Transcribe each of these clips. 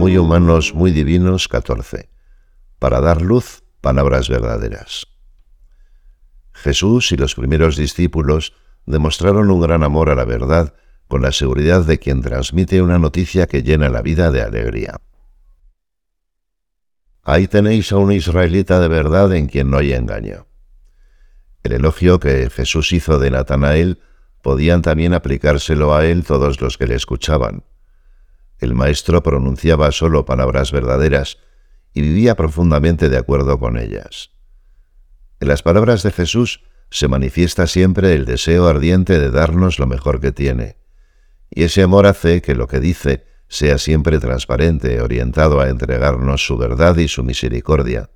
muy humanos, muy divinos, 14. Para dar luz, palabras verdaderas. Jesús y los primeros discípulos demostraron un gran amor a la verdad con la seguridad de quien transmite una noticia que llena la vida de alegría. Ahí tenéis a un israelita de verdad en quien no hay engaño. El elogio que Jesús hizo de Natanael podían también aplicárselo a él todos los que le escuchaban. El maestro pronunciaba solo palabras verdaderas y vivía profundamente de acuerdo con ellas. En las palabras de Jesús se manifiesta siempre el deseo ardiente de darnos lo mejor que tiene, y ese amor hace que lo que dice sea siempre transparente, orientado a entregarnos su verdad y su misericordia.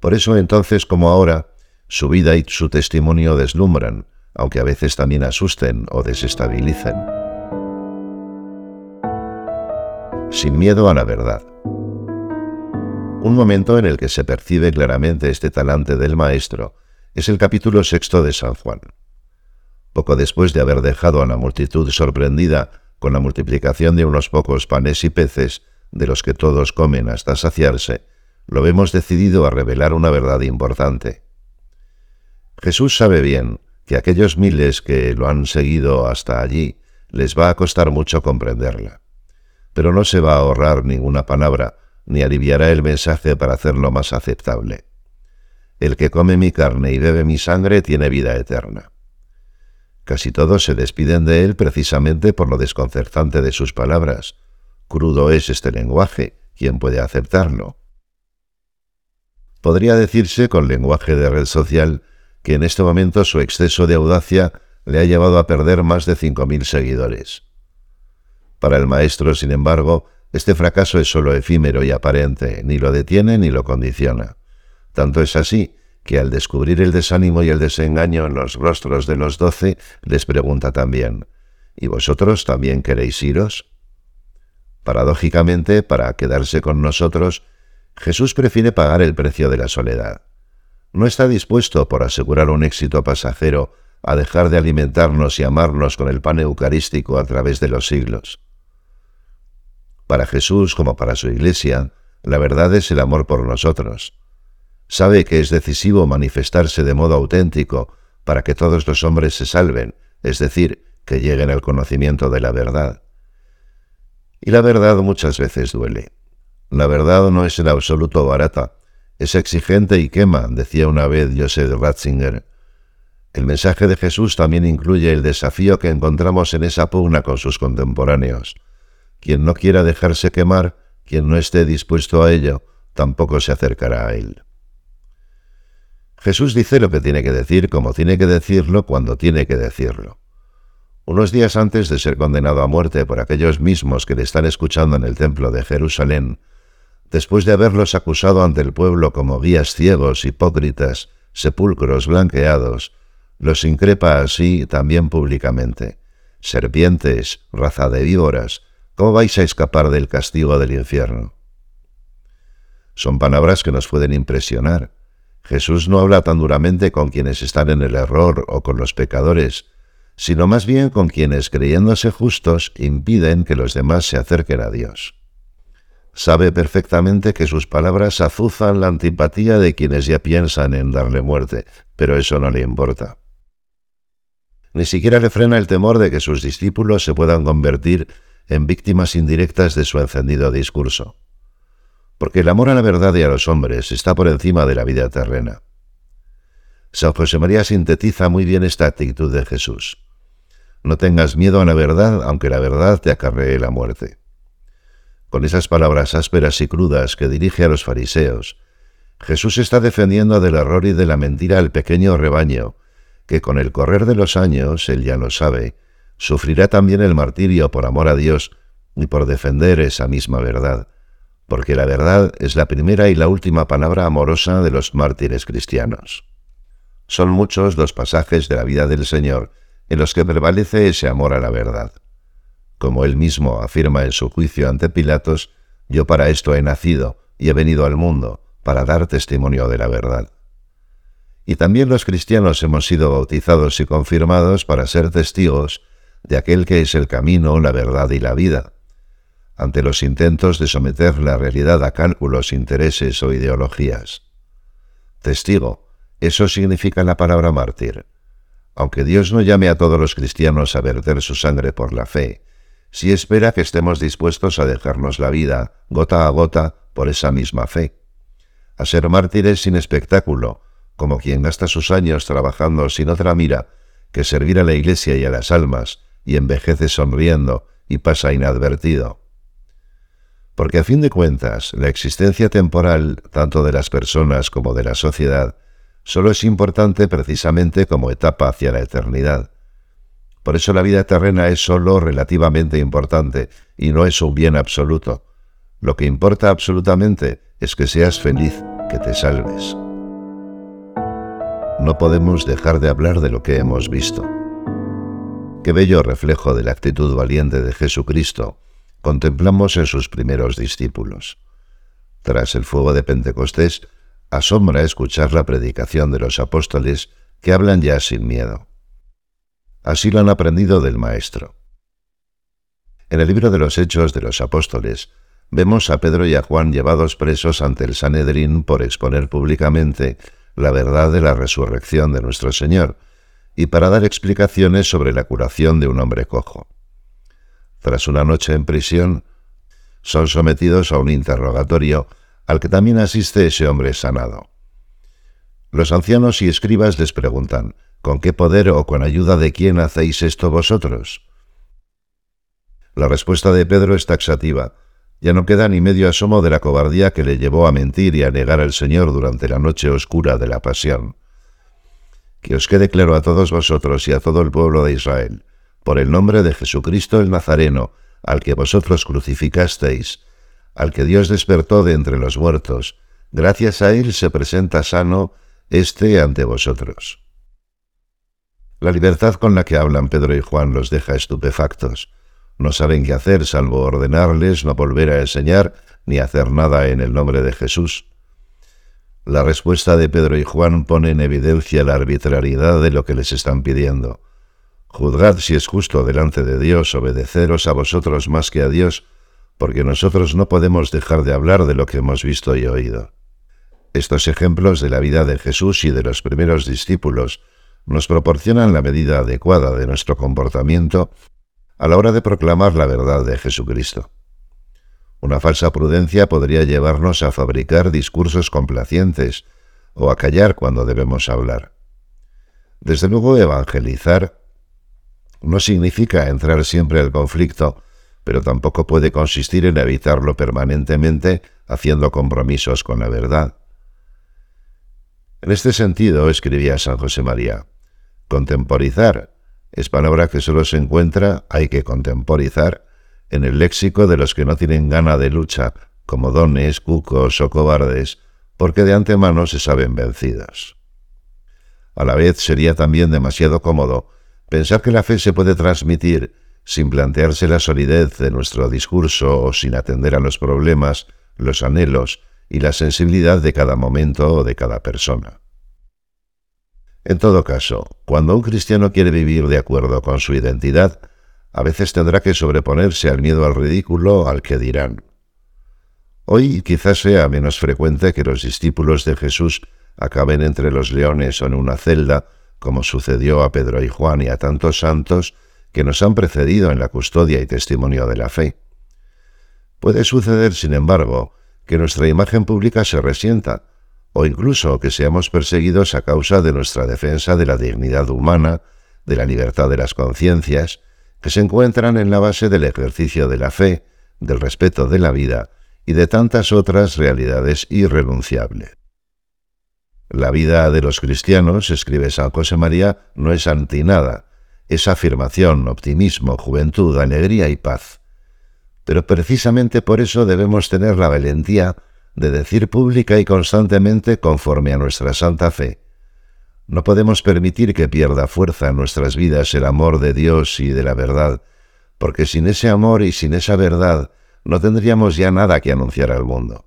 Por eso entonces como ahora, su vida y su testimonio deslumbran, aunque a veces también asusten o desestabilicen. Sin miedo a la verdad. Un momento en el que se percibe claramente este talante del Maestro es el capítulo sexto de San Juan. Poco después de haber dejado a la multitud sorprendida con la multiplicación de unos pocos panes y peces, de los que todos comen hasta saciarse, lo vemos decidido a revelar una verdad importante. Jesús sabe bien que aquellos miles que lo han seguido hasta allí les va a costar mucho comprenderla. Pero no se va a ahorrar ninguna palabra, ni aliviará el mensaje para hacerlo más aceptable. El que come mi carne y bebe mi sangre tiene vida eterna. Casi todos se despiden de él precisamente por lo desconcertante de sus palabras. Crudo es este lenguaje, ¿quién puede aceptarlo? Podría decirse con lenguaje de red social que en este momento su exceso de audacia le ha llevado a perder más de cinco mil seguidores. Para el maestro, sin embargo, este fracaso es sólo efímero y aparente, ni lo detiene ni lo condiciona. Tanto es así que al descubrir el desánimo y el desengaño en los rostros de los doce, les pregunta también, ¿Y vosotros también queréis iros? Paradójicamente, para quedarse con nosotros, Jesús prefiere pagar el precio de la soledad no está dispuesto, por asegurar un éxito pasajero, a dejar de alimentarnos y amarnos con el pan eucarístico a través de los siglos. Para Jesús como para su Iglesia, la verdad es el amor por nosotros. Sabe que es decisivo manifestarse de modo auténtico para que todos los hombres se salven, es decir, que lleguen al conocimiento de la verdad. Y la verdad muchas veces duele. La verdad no es en absoluto barata, es exigente y quema, decía una vez Joseph Ratzinger. El mensaje de Jesús también incluye el desafío que encontramos en esa pugna con sus contemporáneos. Quien no quiera dejarse quemar, quien no esté dispuesto a ello, tampoco se acercará a él. Jesús dice lo que tiene que decir como tiene que decirlo cuando tiene que decirlo. Unos días antes de ser condenado a muerte por aquellos mismos que le están escuchando en el templo de Jerusalén, después de haberlos acusado ante el pueblo como guías ciegos, hipócritas, sepulcros blanqueados, los increpa así también públicamente. Serpientes, raza de víboras, ¿cómo vais a escapar del castigo del infierno? Son palabras que nos pueden impresionar. Jesús no habla tan duramente con quienes están en el error o con los pecadores, sino más bien con quienes, creyéndose justos, impiden que los demás se acerquen a Dios. Sabe perfectamente que sus palabras azuzan la antipatía de quienes ya piensan en darle muerte, pero eso no le importa. Ni siquiera le frena el temor de que sus discípulos se puedan convertir en víctimas indirectas de su encendido discurso. Porque el amor a la verdad y a los hombres está por encima de la vida terrena. San José María sintetiza muy bien esta actitud de Jesús. No tengas miedo a la verdad, aunque la verdad te acarree la muerte con esas palabras ásperas y crudas que dirige a los fariseos, Jesús está defendiendo del error y de la mentira al pequeño rebaño, que con el correr de los años, él ya lo sabe, sufrirá también el martirio por amor a Dios y por defender esa misma verdad, porque la verdad es la primera y la última palabra amorosa de los mártires cristianos. Son muchos los pasajes de la vida del Señor en los que prevalece ese amor a la verdad. Como él mismo afirma en su juicio ante Pilatos, yo para esto he nacido y he venido al mundo, para dar testimonio de la verdad. Y también los cristianos hemos sido bautizados y confirmados para ser testigos de aquel que es el camino, la verdad y la vida. ante los intentos de someter la realidad a cálculos, intereses o ideologías. Testigo, eso significa la palabra mártir. Aunque Dios no llame a todos los cristianos a verter su sangre por la fe, sí espera que estemos dispuestos a dejarnos la vida, gota a gota, por esa misma fe. A ser mártires sin espectáculo, como quien gasta sus años trabajando sin otra mira que servir a la Iglesia y a las almas, y envejece sonriendo y pasa inadvertido. Porque a fin de cuentas, la existencia temporal, tanto de las personas como de la sociedad, solo es importante precisamente como etapa hacia la eternidad. Por eso la vida terrena es solo relativamente importante y no es un bien absoluto. Lo que importa absolutamente es que seas feliz, que te salves. No podemos dejar de hablar de lo que hemos visto. Qué bello reflejo de la actitud valiente de Jesucristo contemplamos en sus primeros discípulos. Tras el fuego de Pentecostés, asombra escuchar la predicación de los apóstoles que hablan ya sin miedo. Así lo han aprendido del Maestro. En el libro de los Hechos de los Apóstoles, vemos a Pedro y a Juan llevados presos ante el Sanedrín por exponer públicamente la verdad de la resurrección de nuestro Señor y para dar explicaciones sobre la curación de un hombre cojo. Tras una noche en prisión, son sometidos a un interrogatorio al que también asiste ese hombre sanado. Los ancianos y escribas les preguntan, ¿con qué poder o con ayuda de quién hacéis esto vosotros? La respuesta de Pedro es taxativa. Ya no queda ni medio asomo de la cobardía que le llevó a mentir y a negar al Señor durante la noche oscura de la pasión. Que os quede claro a todos vosotros y a todo el pueblo de Israel, por el nombre de Jesucristo el Nazareno, al que vosotros crucificasteis, al que Dios despertó de entre los muertos, gracias a él se presenta sano este ante vosotros. La libertad con la que hablan Pedro y Juan los deja estupefactos. No saben qué hacer salvo ordenarles no volver a enseñar ni hacer nada en el nombre de Jesús. La respuesta de Pedro y Juan pone en evidencia la arbitrariedad de lo que les están pidiendo. Juzgad si es justo delante de Dios obedeceros a vosotros más que a Dios, porque nosotros no podemos dejar de hablar de lo que hemos visto y oído. Estos ejemplos de la vida de Jesús y de los primeros discípulos nos proporcionan la medida adecuada de nuestro comportamiento a la hora de proclamar la verdad de Jesucristo. Una falsa prudencia podría llevarnos a fabricar discursos complacientes o a callar cuando debemos hablar. Desde luego, evangelizar no significa entrar siempre al conflicto, pero tampoco puede consistir en evitarlo permanentemente haciendo compromisos con la verdad. En este sentido, escribía San José María, contemporizar es palabra que solo se encuentra, hay que contemporizar, en el léxico de los que no tienen gana de lucha, como dones, cucos o cobardes, porque de antemano se saben vencidos. A la vez sería también demasiado cómodo pensar que la fe se puede transmitir sin plantearse la solidez de nuestro discurso o sin atender a los problemas, los anhelos y la sensibilidad de cada momento o de cada persona. En todo caso, cuando un cristiano quiere vivir de acuerdo con su identidad, a veces tendrá que sobreponerse al miedo al ridículo, al que dirán. Hoy quizás sea menos frecuente que los discípulos de Jesús acaben entre los leones o en una celda, como sucedió a Pedro y Juan y a tantos santos que nos han precedido en la custodia y testimonio de la fe. Puede suceder, sin embargo, que nuestra imagen pública se resienta, o incluso que seamos perseguidos a causa de nuestra defensa de la dignidad humana, de la libertad de las conciencias, que se encuentran en la base del ejercicio de la fe, del respeto de la vida y de tantas otras realidades irrenunciables. La vida de los cristianos, escribe San José María, no es antinada, es afirmación, optimismo, juventud, alegría y paz. Pero precisamente por eso debemos tener la valentía de decir pública y constantemente conforme a nuestra santa fe. No podemos permitir que pierda fuerza en nuestras vidas el amor de Dios y de la verdad, porque sin ese amor y sin esa verdad no tendríamos ya nada que anunciar al mundo.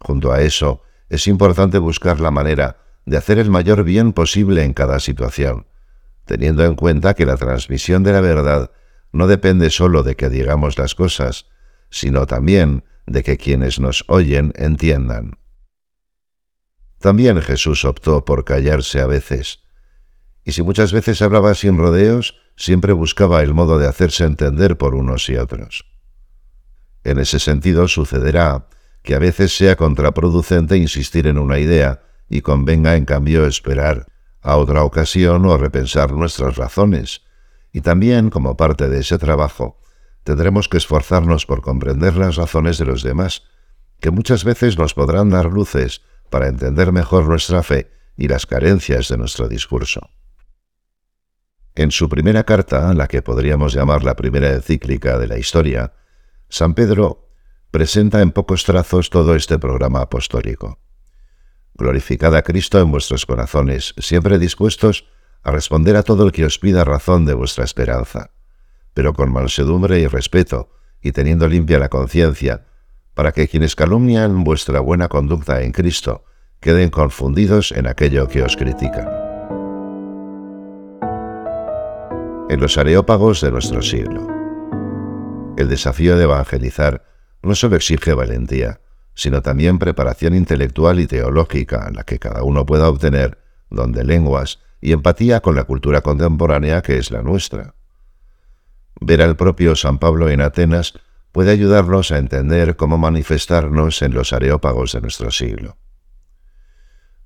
Junto a eso, es importante buscar la manera de hacer el mayor bien posible en cada situación, teniendo en cuenta que la transmisión de la verdad no depende sólo de que digamos las cosas, sino también de que quienes nos oyen entiendan. También Jesús optó por callarse a veces, y si muchas veces hablaba sin rodeos, siempre buscaba el modo de hacerse entender por unos y otros. En ese sentido sucederá que a veces sea contraproducente insistir en una idea y convenga en cambio esperar a otra ocasión o repensar nuestras razones. Y también, como parte de ese trabajo, tendremos que esforzarnos por comprender las razones de los demás, que muchas veces nos podrán dar luces para entender mejor nuestra fe y las carencias de nuestro discurso. En su primera carta, la que podríamos llamar la primera encíclica de la historia, San Pedro presenta en pocos trazos todo este programa apostólico. Glorificad a Cristo en vuestros corazones, siempre dispuestos a responder a todo el que os pida razón de vuestra esperanza, pero con mansedumbre y respeto, y teniendo limpia la conciencia, para que quienes calumnian vuestra buena conducta en Cristo queden confundidos en aquello que os critican. En los areópagos de nuestro siglo. El desafío de evangelizar no solo exige valentía, sino también preparación intelectual y teológica, la que cada uno pueda obtener, donde lenguas, y empatía con la cultura contemporánea que es la nuestra. Ver al propio San Pablo en Atenas puede ayudarnos a entender cómo manifestarnos en los areópagos de nuestro siglo.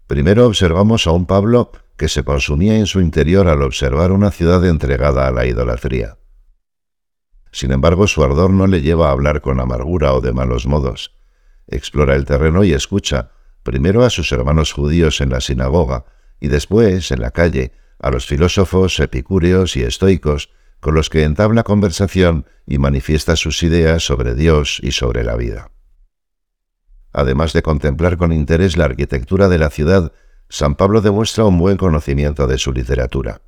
Primero observamos a un Pablo que se consumía en su interior al observar una ciudad entregada a la idolatría. Sin embargo, su ardor no le lleva a hablar con amargura o de malos modos. Explora el terreno y escucha, primero a sus hermanos judíos en la sinagoga y después, en la calle, a los filósofos epicúreos y estoicos con los que entabla conversación y manifiesta sus ideas sobre Dios y sobre la vida. Además de contemplar con interés la arquitectura de la ciudad, San Pablo demuestra un buen conocimiento de su literatura.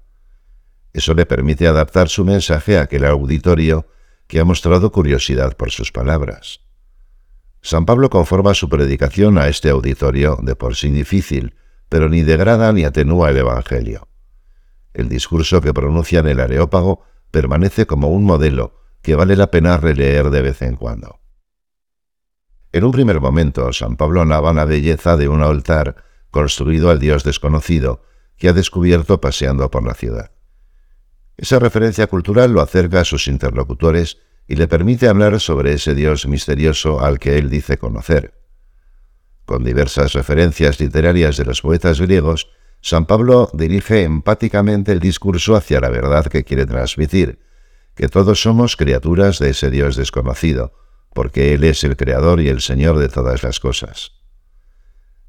Eso le permite adaptar su mensaje a aquel auditorio que ha mostrado curiosidad por sus palabras. San Pablo conforma su predicación a este auditorio de por sí difícil, pero ni degrada ni atenúa el Evangelio. El discurso que pronuncia en el Areópago permanece como un modelo que vale la pena releer de vez en cuando. En un primer momento, San Pablo narra la belleza de un altar construido al Dios desconocido que ha descubierto paseando por la ciudad. Esa referencia cultural lo acerca a sus interlocutores y le permite hablar sobre ese Dios misterioso al que él dice conocer. Con diversas referencias literarias de los poetas griegos, San Pablo dirige empáticamente el discurso hacia la verdad que quiere transmitir, que todos somos criaturas de ese Dios desconocido, porque Él es el Creador y el Señor de todas las cosas.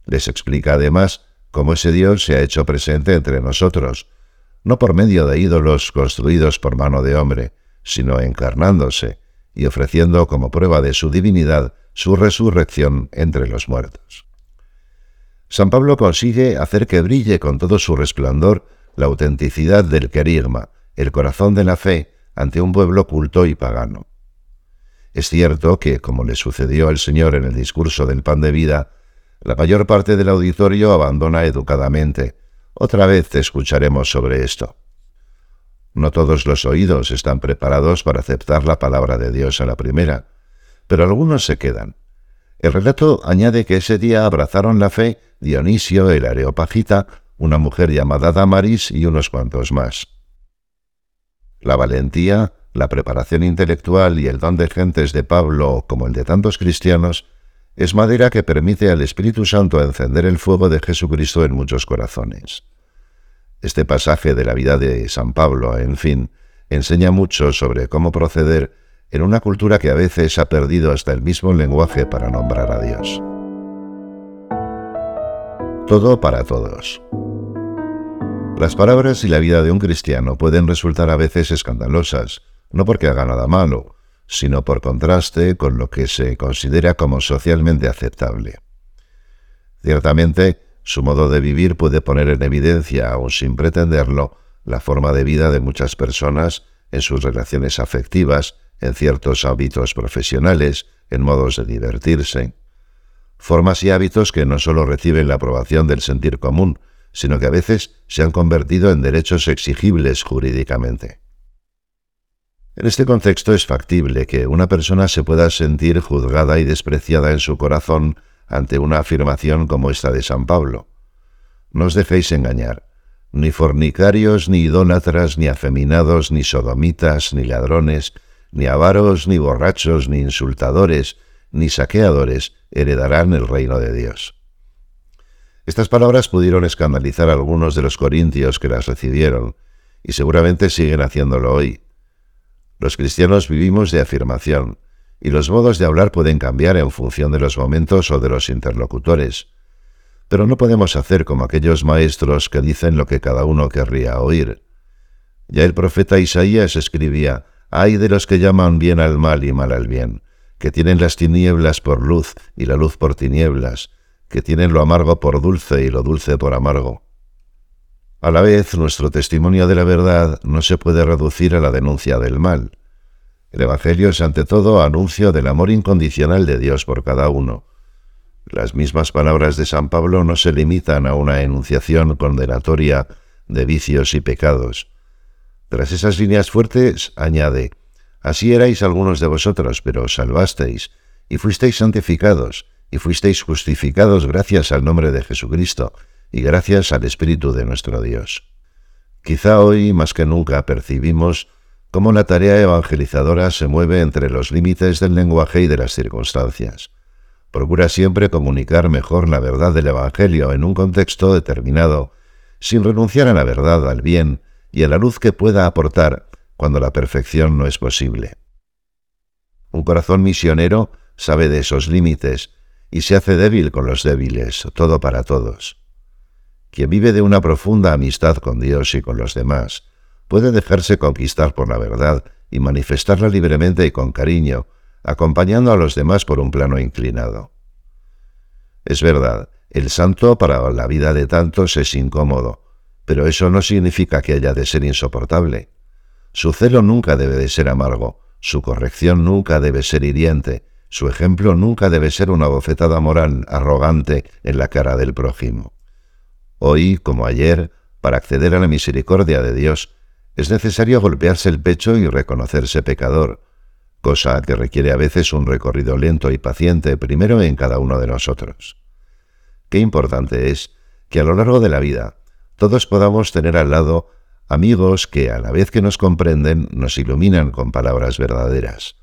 Les explica además cómo ese Dios se ha hecho presente entre nosotros, no por medio de ídolos construidos por mano de hombre, sino encarnándose y ofreciendo como prueba de su divinidad su resurrección entre los muertos. San Pablo consigue hacer que brille con todo su resplandor la autenticidad del querigma, el corazón de la fe ante un pueblo culto y pagano. Es cierto que, como le sucedió al Señor en el discurso del pan de vida, la mayor parte del auditorio abandona educadamente, otra vez escucharemos sobre esto. No todos los oídos están preparados para aceptar la palabra de Dios a la primera, pero algunos se quedan. El relato añade que ese día abrazaron la fe Dionisio, el Areopagita, una mujer llamada Damaris y unos cuantos más. La valentía, la preparación intelectual y el don de gentes de Pablo, como el de tantos cristianos, es madera que permite al Espíritu Santo encender el fuego de Jesucristo en muchos corazones. Este pasaje de la vida de San Pablo, en fin, enseña mucho sobre cómo proceder en una cultura que a veces ha perdido hasta el mismo lenguaje para nombrar a Dios. Todo para todos. Las palabras y la vida de un cristiano pueden resultar a veces escandalosas, no porque haga nada malo, sino por contraste con lo que se considera como socialmente aceptable. Ciertamente, su modo de vivir puede poner en evidencia, aun sin pretenderlo, la forma de vida de muchas personas en sus relaciones afectivas, en ciertos hábitos profesionales, en modos de divertirse. Formas y hábitos que no solo reciben la aprobación del sentir común, sino que a veces se han convertido en derechos exigibles jurídicamente. En este contexto es factible que una persona se pueda sentir juzgada y despreciada en su corazón ante una afirmación como esta de San Pablo. No os dejéis engañar, ni fornicarios, ni idólatras, ni afeminados, ni sodomitas, ni ladrones, ni avaros, ni borrachos, ni insultadores, ni saqueadores heredarán el reino de Dios. Estas palabras pudieron escandalizar a algunos de los corintios que las recibieron, y seguramente siguen haciéndolo hoy. Los cristianos vivimos de afirmación, y los modos de hablar pueden cambiar en función de los momentos o de los interlocutores. Pero no podemos hacer como aquellos maestros que dicen lo que cada uno querría oír. Ya el profeta Isaías escribía, Ay de los que llaman bien al mal y mal al bien, que tienen las tinieblas por luz y la luz por tinieblas, que tienen lo amargo por dulce y lo dulce por amargo. A la vez, nuestro testimonio de la verdad no se puede reducir a la denuncia del mal. El Evangelio es ante todo anuncio del amor incondicional de Dios por cada uno. Las mismas palabras de San Pablo no se limitan a una enunciación condenatoria de vicios y pecados. Tras esas líneas fuertes, añade, Así erais algunos de vosotros, pero os salvasteis, y fuisteis santificados, y fuisteis justificados gracias al nombre de Jesucristo, y gracias al Espíritu de nuestro Dios. Quizá hoy más que nunca percibimos cómo la tarea evangelizadora se mueve entre los límites del lenguaje y de las circunstancias. Procura siempre comunicar mejor la verdad del Evangelio en un contexto determinado, sin renunciar a la verdad, al bien y a la luz que pueda aportar cuando la perfección no es posible. Un corazón misionero sabe de esos límites y se hace débil con los débiles, todo para todos. Quien vive de una profunda amistad con Dios y con los demás puede dejarse conquistar por la verdad y manifestarla libremente y con cariño, acompañando a los demás por un plano inclinado. Es verdad, el santo para la vida de tantos es incómodo, pero eso no significa que haya de ser insoportable. Su celo nunca debe de ser amargo, su corrección nunca debe ser hiriente, su ejemplo nunca debe ser una bofetada moral arrogante en la cara del prójimo. Hoy, como ayer, para acceder a la misericordia de Dios, es necesario golpearse el pecho y reconocerse pecador, cosa que requiere a veces un recorrido lento y paciente primero en cada uno de nosotros. Qué importante es que a lo largo de la vida todos podamos tener al lado amigos que a la vez que nos comprenden nos iluminan con palabras verdaderas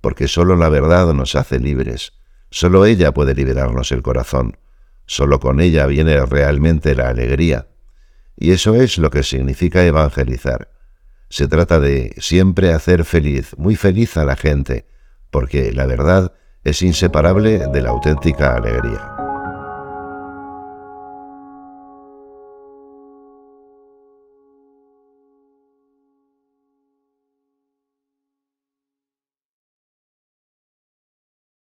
porque sólo la verdad nos hace libres, sólo ella puede liberarnos el corazón, sólo con ella viene realmente la alegría. Y eso es lo que significa evangelizar. Se trata de siempre hacer feliz, muy feliz a la gente, porque la verdad es inseparable de la auténtica alegría.